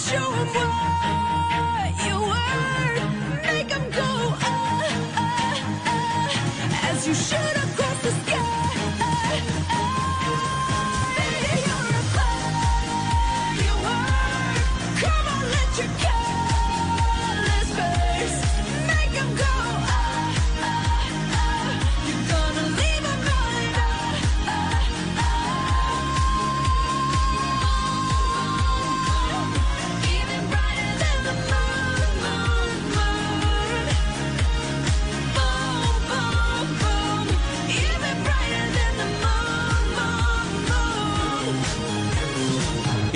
show him why.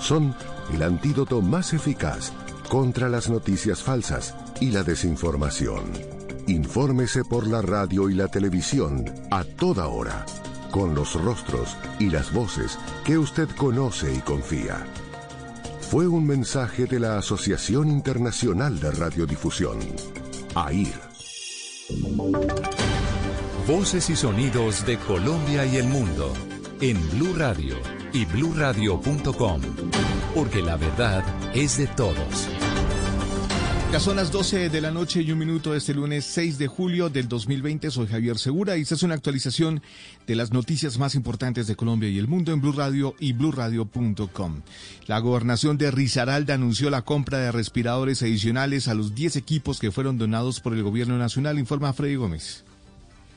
son el antídoto más eficaz contra las noticias falsas y la desinformación. Infórmese por la radio y la televisión a toda hora, con los rostros y las voces que usted conoce y confía. Fue un mensaje de la Asociación Internacional de Radiodifusión, AIR. Voces y sonidos de Colombia y el mundo en Blue Radio y bluradio.com, porque la verdad es de todos. Ya son las 12 de la noche y un minuto de este lunes 6 de julio del 2020. Soy Javier Segura y esta es una actualización de las noticias más importantes de Colombia y el mundo en Blue Radio y bluradio.com. La gobernación de Risaralda anunció la compra de respiradores adicionales a los 10 equipos que fueron donados por el gobierno nacional, informa Freddy Gómez.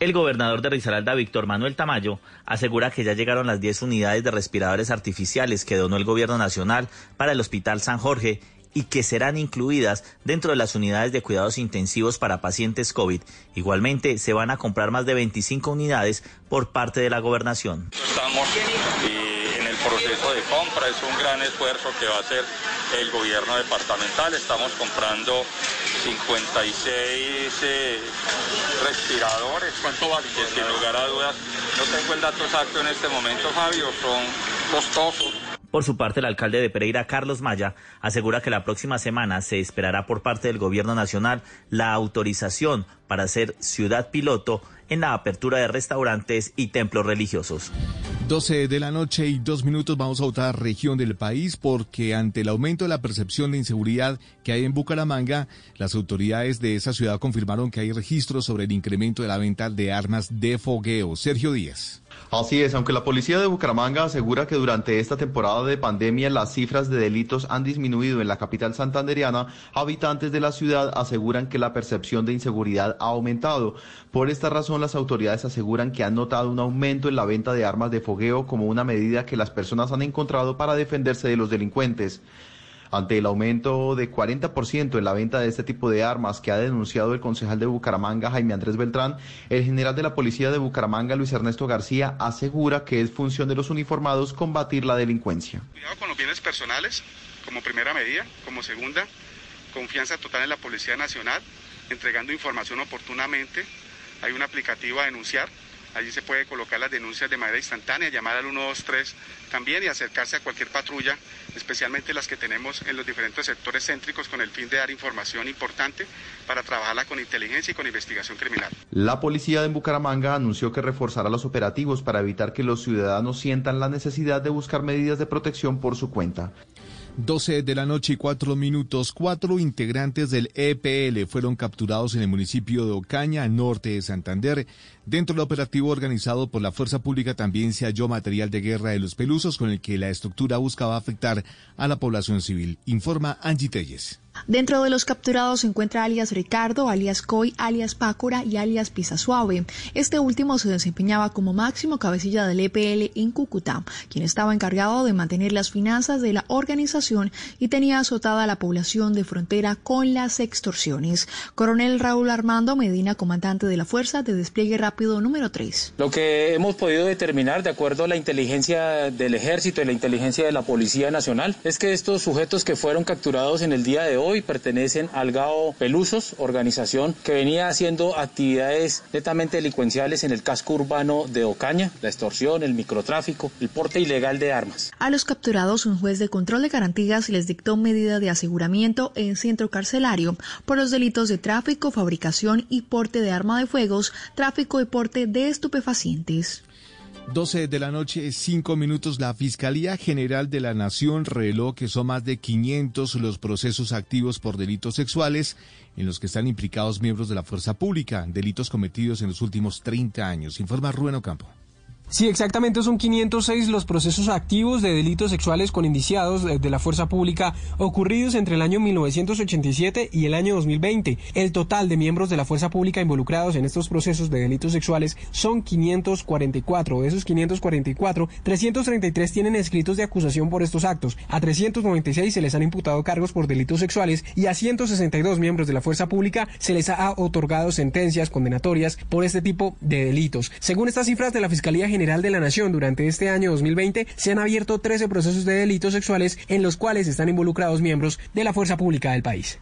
El gobernador de Risaralda, Víctor Manuel Tamayo, asegura que ya llegaron las 10 unidades de respiradores artificiales que donó el gobierno nacional para el Hospital San Jorge y que serán incluidas dentro de las unidades de cuidados intensivos para pacientes COVID. Igualmente, se van a comprar más de 25 unidades por parte de la gobernación. Estamos eh, en el proceso de compra, es un gran esfuerzo que va a hacer el gobierno departamental. Estamos comprando 56 eh, respiradores. ¿Cuánto vale? Que sin lugar a dudas, no tengo el dato exacto en este momento, Fabio, son costosos. Por su parte, el alcalde de Pereira, Carlos Maya, asegura que la próxima semana se esperará por parte del gobierno nacional la autorización para ser ciudad piloto en la apertura de restaurantes y templos religiosos. 12 de la noche y dos minutos vamos a otra región del país porque ante el aumento de la percepción de inseguridad que hay en Bucaramanga, las autoridades de esa ciudad confirmaron que hay registros sobre el incremento de la venta de armas de fogueo. Sergio Díaz. Así es, aunque la policía de Bucaramanga asegura que durante esta temporada de pandemia las cifras de delitos han disminuido en la capital santanderiana, habitantes de la ciudad aseguran que la percepción de inseguridad ha aumentado. Por esta razón, las autoridades aseguran que han notado un aumento en la venta de armas de fogueo como una medida que las personas han encontrado para defenderse de los delincuentes. Ante el aumento de 40% en la venta de este tipo de armas que ha denunciado el concejal de Bucaramanga, Jaime Andrés Beltrán, el general de la policía de Bucaramanga, Luis Ernesto García, asegura que es función de los uniformados combatir la delincuencia. Cuidado con los bienes personales, como primera medida, como segunda, confianza total en la Policía Nacional, entregando información oportunamente. Hay un aplicativo a denunciar Allí se puede colocar las denuncias de manera instantánea, llamar al 123 también y acercarse a cualquier patrulla, especialmente las que tenemos en los diferentes sectores céntricos con el fin de dar información importante para trabajarla con inteligencia y con investigación criminal. La policía de Bucaramanga anunció que reforzará los operativos para evitar que los ciudadanos sientan la necesidad de buscar medidas de protección por su cuenta. 12 de la noche y cuatro minutos. Cuatro integrantes del EPL fueron capturados en el municipio de Ocaña, norte de Santander. Dentro del operativo organizado por la Fuerza Pública también se halló material de guerra de los pelusos con el que la estructura buscaba afectar a la población civil. Informa Angie Telles. Dentro de los capturados se encuentra alias Ricardo, alias Coy, alias Pácora y alias Pisa Suave. Este último se desempeñaba como máximo cabecilla del EPL en Cúcuta, quien estaba encargado de mantener las finanzas de la organización y tenía azotada a la población de frontera con las extorsiones. Coronel Raúl Armando Medina, comandante de la Fuerza de Despliegue Rápido número 3. Lo que hemos podido determinar, de acuerdo a la inteligencia del Ejército y la inteligencia de la Policía Nacional, es que estos sujetos que fueron capturados en el día de hoy pertenecen al GAO Pelusos, organización que venía haciendo actividades netamente delincuenciales en el casco urbano de Ocaña, la extorsión, el microtráfico, el porte ilegal de armas. A los capturados, un juez de control de garantías les dictó medida de aseguramiento en centro carcelario por los delitos de tráfico, fabricación y porte de arma de fuegos, tráfico y porte de estupefacientes. 12 de la noche, 5 minutos. La Fiscalía General de la Nación reveló que son más de 500 los procesos activos por delitos sexuales en los que están implicados miembros de la fuerza pública, delitos cometidos en los últimos 30 años. Informa Rubén Ocampo. Sí, exactamente son 506 los procesos activos de delitos sexuales con indiciados de la fuerza pública ocurridos entre el año 1987 y el año 2020. El total de miembros de la fuerza pública involucrados en estos procesos de delitos sexuales son 544. De esos 544, 333 tienen escritos de acusación por estos actos. A 396 se les han imputado cargos por delitos sexuales y a 162 miembros de la fuerza pública se les ha otorgado sentencias condenatorias por este tipo de delitos. Según estas cifras de la Fiscalía General General de la Nación durante este año 2020 se han abierto 13 procesos de delitos sexuales en los cuales están involucrados miembros de la fuerza pública del país.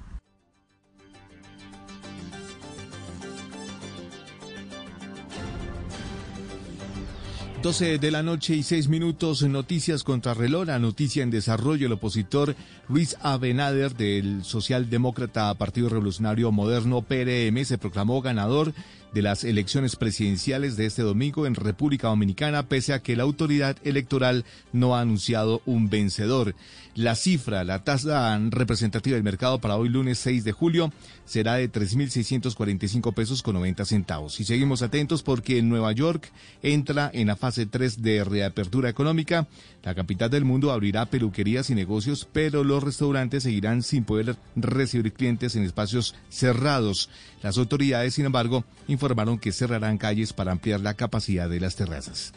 12 de la noche y 6 minutos, noticias contra reloj, la noticia en desarrollo, el opositor Luis Abenader del Socialdemócrata Partido Revolucionario Moderno PRM se proclamó ganador de las elecciones presidenciales de este domingo en República Dominicana, pese a que la autoridad electoral no ha anunciado un vencedor. La cifra, la tasa representativa del mercado para hoy lunes 6 de julio será de 3.645 pesos con 90 centavos. Y seguimos atentos porque en Nueva York entra en la fase 3 de reapertura económica. La capital del mundo abrirá peluquerías y negocios, pero los restaurantes seguirán sin poder recibir clientes en espacios cerrados. Las autoridades, sin embargo, informaron que cerrarán calles para ampliar la capacidad de las terrazas.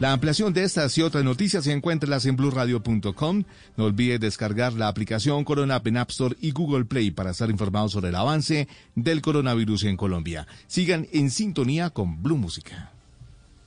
La ampliación de estas y otras noticias se encuentra en blueradio.com. No olvide descargar la aplicación Corona en App Store y Google Play para estar informados sobre el avance del coronavirus en Colombia. Sigan en sintonía con Blue Música.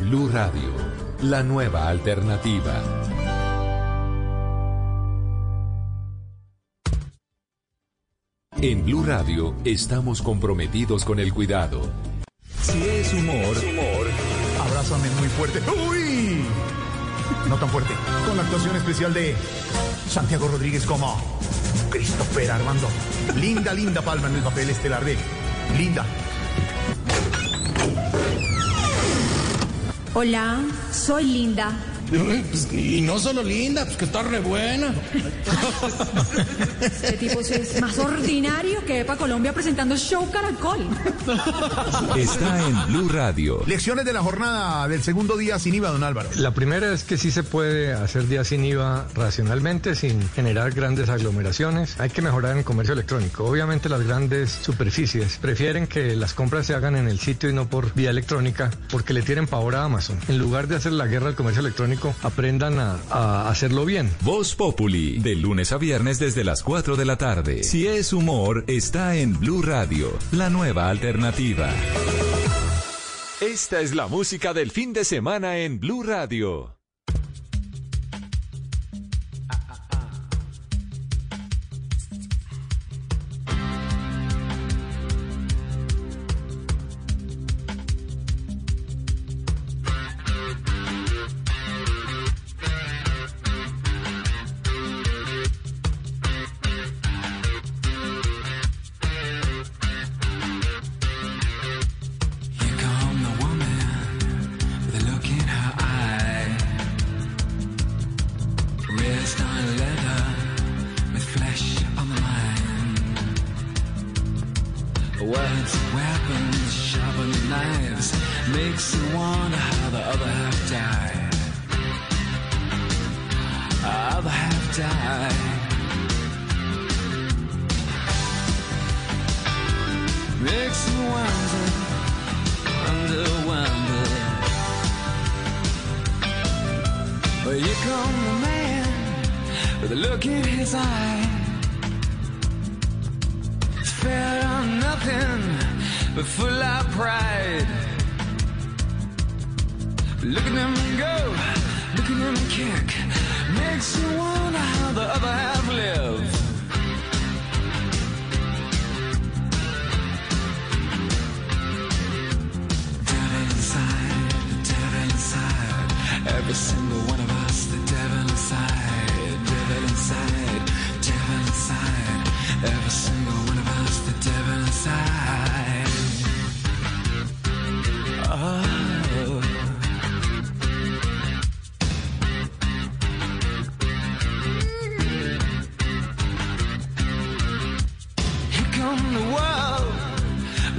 Blue Radio, la nueva alternativa. En Blue Radio estamos comprometidos con el cuidado. Si es humor, humor, abrázame muy fuerte. ¡Uy! No tan fuerte. Con la actuación especial de Santiago Rodríguez como Christopher Armando. Linda, linda palma en el papel estelar de Linda. Hola, soy Linda. Pues, y no solo linda, pues que está re buena. Este tipo es más ordinario que Epa Colombia presentando Show Caracol. Está en Blue Radio. Lecciones de la jornada del segundo día sin IVA, don Álvaro. La primera es que sí se puede hacer día sin IVA racionalmente, sin generar grandes aglomeraciones. Hay que mejorar el comercio electrónico. Obviamente las grandes superficies prefieren que las compras se hagan en el sitio y no por vía electrónica, porque le tienen pavor a Amazon. En lugar de hacer la guerra al comercio electrónico, aprendan a, hacerlo bien. Voz Populi, de lunes a viernes desde las 4 de la tarde. Si es humor, está en Blue Radio, la nueva alternativa. Esta es la música del fin de semana en Blue Radio.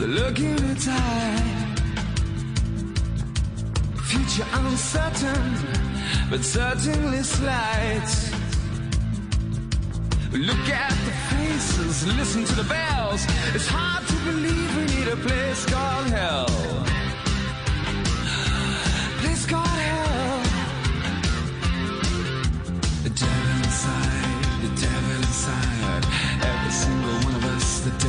looking at time. Future uncertain, but certainly slight. Look at the faces, listen to the bells. It's hard to believe we need a place called hell. Place called hell. The devil inside, the devil inside. Every single one of us, the devil.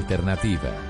alternativa.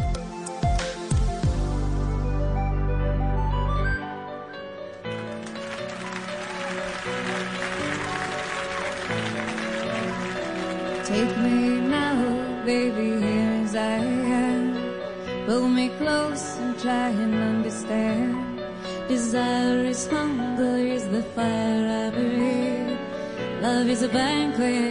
could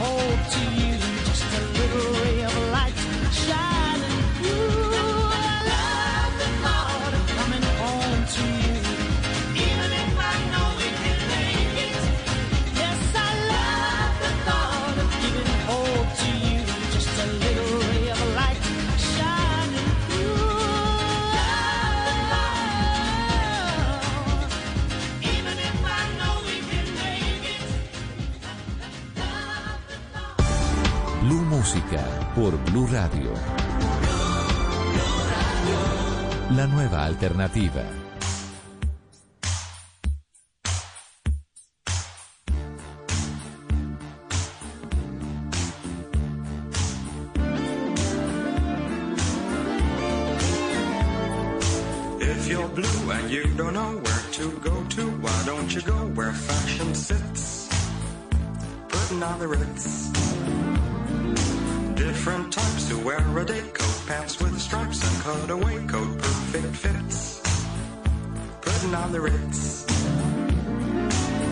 hold to you. América por Blue Radio. La nueva alternativa. If you're blue and you don't know where to go to, why don't you go where fashion sits? Putting on the ritz. day coat, pants with stripes and cutaway coat, perfect fits. Putting on the ritz.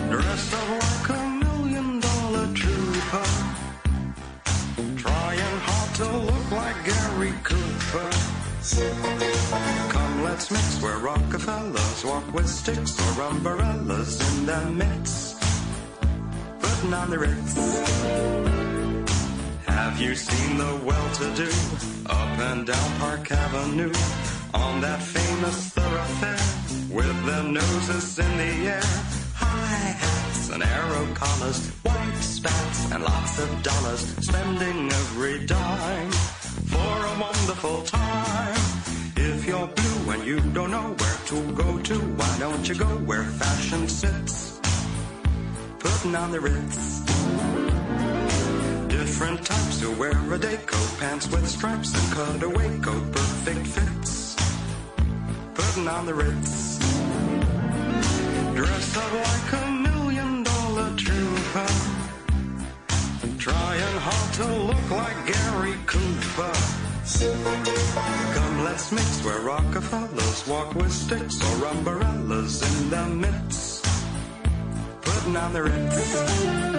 Dressed up like a million dollar trooper. Trying hard to look like Gary Cooper. Come, let's mix where Rockefellers walk with sticks or umbrellas in their midst. Putting on the ritz. Seen the well-to-do up and down Park Avenue on that famous thoroughfare with their noses in the air? High hats and arrow collars, white spats and lots of dollars, spending every dime for a wonderful time. If you're blue and you don't know where to go to, why don't you go where fashion sits? Putting on the Ritz. Different types who wear a day coat, pants with stripes and cutaway coat, perfect fits. Putting on the Ritz. Dressed up like a million dollar trooper. Trying hard to look like Gary Cooper. Come, let's mix where Rockefellers walk with sticks or umbrellas in their midst. Putting on the Ritz.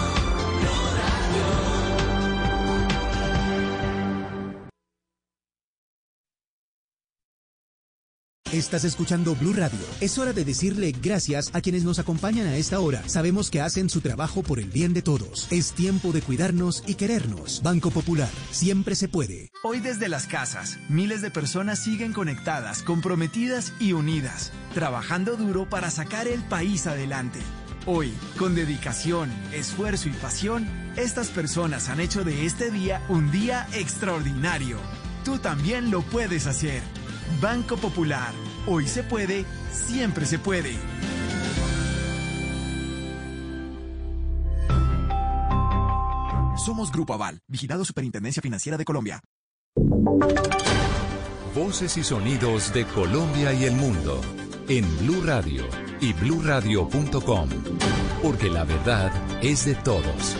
Estás escuchando Blue Radio. Es hora de decirle gracias a quienes nos acompañan a esta hora. Sabemos que hacen su trabajo por el bien de todos. Es tiempo de cuidarnos y querernos. Banco Popular, siempre se puede. Hoy desde las casas, miles de personas siguen conectadas, comprometidas y unidas, trabajando duro para sacar el país adelante. Hoy, con dedicación, esfuerzo y pasión, estas personas han hecho de este día un día extraordinario. Tú también lo puedes hacer. Banco Popular. Hoy se puede, siempre se puede. Somos Grupo Aval, vigilado Superintendencia Financiera de Colombia. Voces y sonidos de Colombia y el mundo en Blue Radio y bluradio.com, porque la verdad es de todos.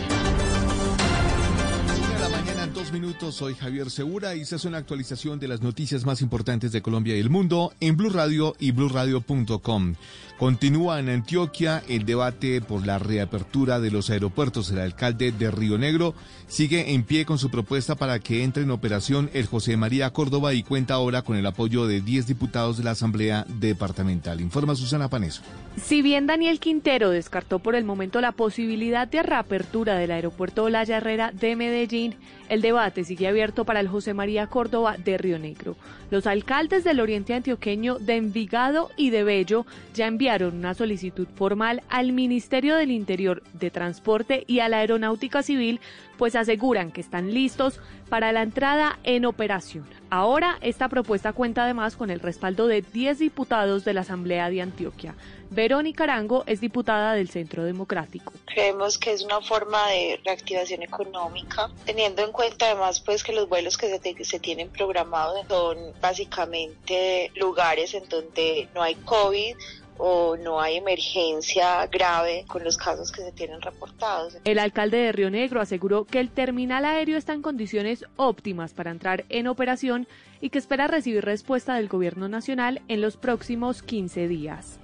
Soy Javier Segura y se hace una actualización de las noticias más importantes de Colombia y el mundo en Blue Radio y bluradio.com. Continúa en Antioquia el debate por la reapertura de los aeropuertos. El alcalde de Río Negro sigue en pie con su propuesta para que entre en operación el José María Córdoba y cuenta ahora con el apoyo de 10 diputados de la Asamblea Departamental. Informa Susana Paneso. Si bien Daniel Quintero descartó por el momento la posibilidad de reapertura del aeropuerto Olaya Herrera de Medellín, el debate sigue abierto para el José María Córdoba de Río Negro. Los alcaldes del oriente antioqueño de Envigado y de Bello ya enviaron una solicitud formal al Ministerio del Interior de Transporte y a la Aeronáutica Civil, pues aseguran que están listos para la entrada en operación. Ahora, esta propuesta cuenta además con el respaldo de 10 diputados de la Asamblea de Antioquia. Verónica Arango es diputada del Centro Democrático. Creemos que es una forma de reactivación económica, teniendo en cuenta además pues que los vuelos que se, te- se tienen programados son básicamente lugares en donde no hay COVID o no hay emergencia grave con los casos que se tienen reportados. El alcalde de Río Negro aseguró que el terminal aéreo está en condiciones óptimas para entrar en operación y que espera recibir respuesta del gobierno nacional en los próximos 15 días.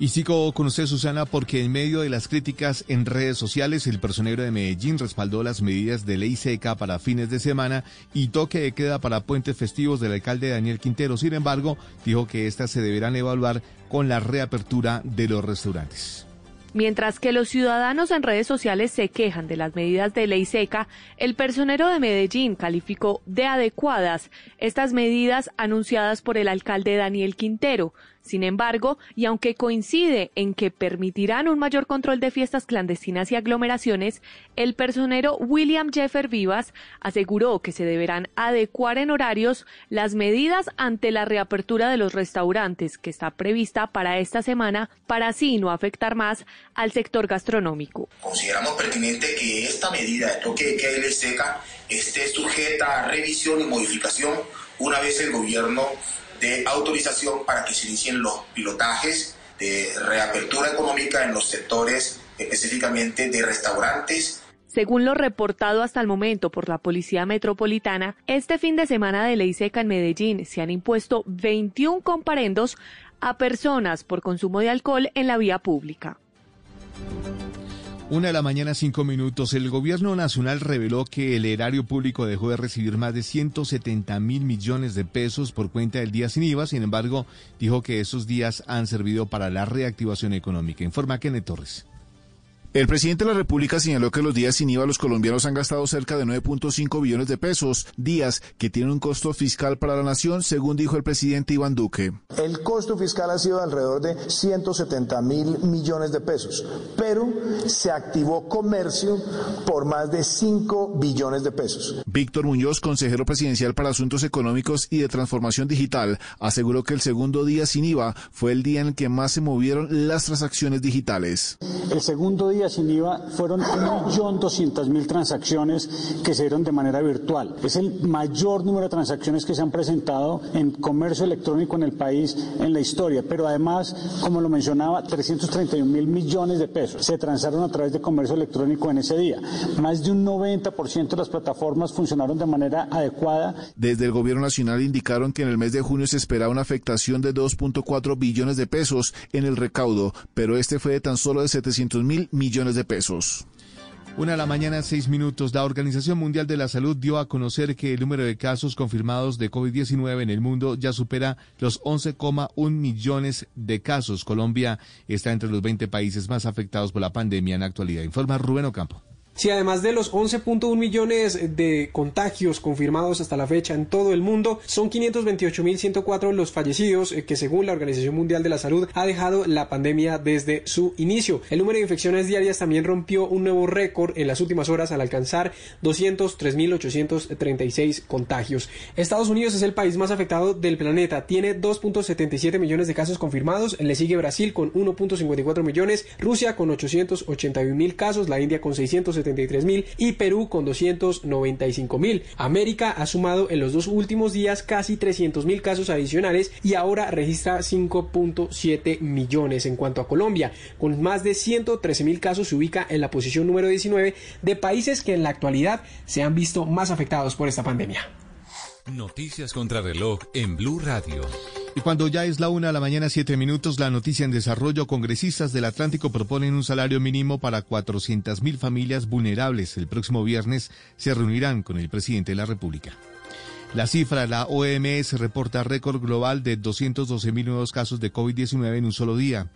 Y sigo con usted, Susana, porque en medio de las críticas en redes sociales, el personero de Medellín respaldó las medidas de ley seca para fines de semana y toque de queda para puentes festivos del alcalde Daniel Quintero. Sin embargo, dijo que estas se deberán evaluar con la reapertura de los restaurantes. Mientras que los ciudadanos en redes sociales se quejan de las medidas de ley seca, el personero de Medellín calificó de adecuadas estas medidas anunciadas por el alcalde Daniel Quintero. Sin embargo, y aunque coincide en que permitirán un mayor control de fiestas clandestinas y aglomeraciones, el personero William Jeffer Vivas aseguró que se deberán adecuar en horarios las medidas ante la reapertura de los restaurantes que está prevista para esta semana para así no afectar más al sector gastronómico. Consideramos pertinente que esta medida de toque de queda seca esté sujeta a revisión y modificación una vez el gobierno dé autorización para que se inicien los pilotajes de reapertura económica en los sectores específicamente de restaurantes, Según lo reportado hasta el momento por la Policía Metropolitana, este fin de semana de ley seca en Medellín se han impuesto 21 comparendos a personas por consumo de alcohol en la vía pública. Una de la mañana, cinco minutos. El gobierno nacional reveló que el erario público dejó de recibir más de 170 mil millones de pesos por cuenta del día sin IVA. Sin embargo, dijo que esos días han servido para la reactivación económica. Informa Kenneth Torres. El presidente de la República señaló que los días sin IVA los colombianos han gastado cerca de 9.5 billones de pesos, días que tienen un costo fiscal para la nación, según dijo el presidente Iván Duque. El costo fiscal ha sido de alrededor de 170 mil millones de pesos, pero se activó comercio por más de 5 billones de pesos. Víctor Muñoz, consejero presidencial para Asuntos Económicos y de Transformación Digital, aseguró que el segundo día sin IVA fue el día en el que más se movieron las transacciones digitales. El segundo día sin IVA fueron 1.200.000 transacciones que se dieron de manera virtual. Es el mayor número de transacciones que se han presentado en comercio electrónico en el país en la historia, pero además, como lo mencionaba, 331 mil millones de pesos se transaron a través de comercio electrónico en ese día. Más de un 90% de las plataformas funcionaron de manera adecuada. Desde el Gobierno Nacional indicaron que en el mes de junio se esperaba una afectación de 2.4 billones de pesos en el recaudo, pero este fue de tan solo de 700 mil millones de pesos. Una a la mañana, seis minutos. La Organización Mundial de la Salud dio a conocer que el número de casos confirmados de COVID-19 en el mundo ya supera los 11,1 millones de casos. Colombia está entre los 20 países más afectados por la pandemia en la actualidad. Informa Rubén Ocampo. Si además de los 11.1 millones de contagios confirmados hasta la fecha en todo el mundo, son 528.104 los fallecidos eh, que según la Organización Mundial de la Salud ha dejado la pandemia desde su inicio. El número de infecciones diarias también rompió un nuevo récord en las últimas horas al alcanzar 203.836 contagios. Estados Unidos es el país más afectado del planeta, tiene 2.77 millones de casos confirmados, le sigue Brasil con 1.54 millones, Rusia con 881.000 casos, la India con 670 y Perú con 295 mil. América ha sumado en los dos últimos días casi 300 mil casos adicionales y ahora registra 5.7 millones. En cuanto a Colombia, con más de 113 mil casos se ubica en la posición número 19 de países que en la actualidad se han visto más afectados por esta pandemia. Noticias contra reloj en Blue Radio. Y cuando ya es la una de la mañana, siete minutos, la noticia en desarrollo, congresistas del Atlántico proponen un salario mínimo para 400 mil familias vulnerables. El próximo viernes se reunirán con el presidente de la República. La cifra, la OMS reporta récord global de 212 mil nuevos casos de COVID-19 en un solo día.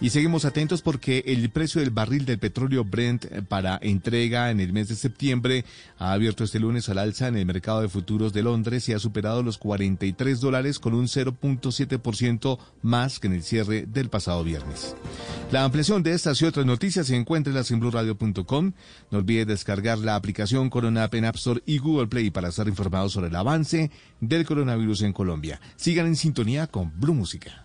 Y seguimos atentos porque el precio del barril del petróleo Brent para entrega en el mes de septiembre ha abierto este lunes al alza en el mercado de futuros de Londres y ha superado los 43 dólares con un 0.7% más que en el cierre del pasado viernes. La ampliación de estas y otras noticias se encuentra en blueradio.com. No olvide descargar la aplicación Corona App en App Store y Google Play para estar informados sobre el avance del coronavirus en Colombia. Sigan en sintonía con Blue Música.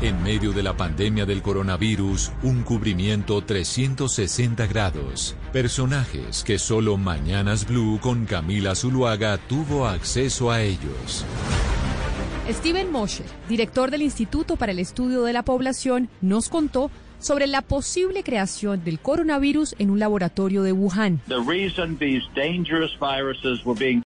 En medio de la pandemia del coronavirus, un cubrimiento 360 grados. Personajes que solo Mañanas Blue con Camila Zuluaga tuvo acceso a ellos. Steven Mosher, director del Instituto para el Estudio de la Población, nos contó sobre la posible creación del coronavirus en un laboratorio de Wuhan. The reason these dangerous viruses were being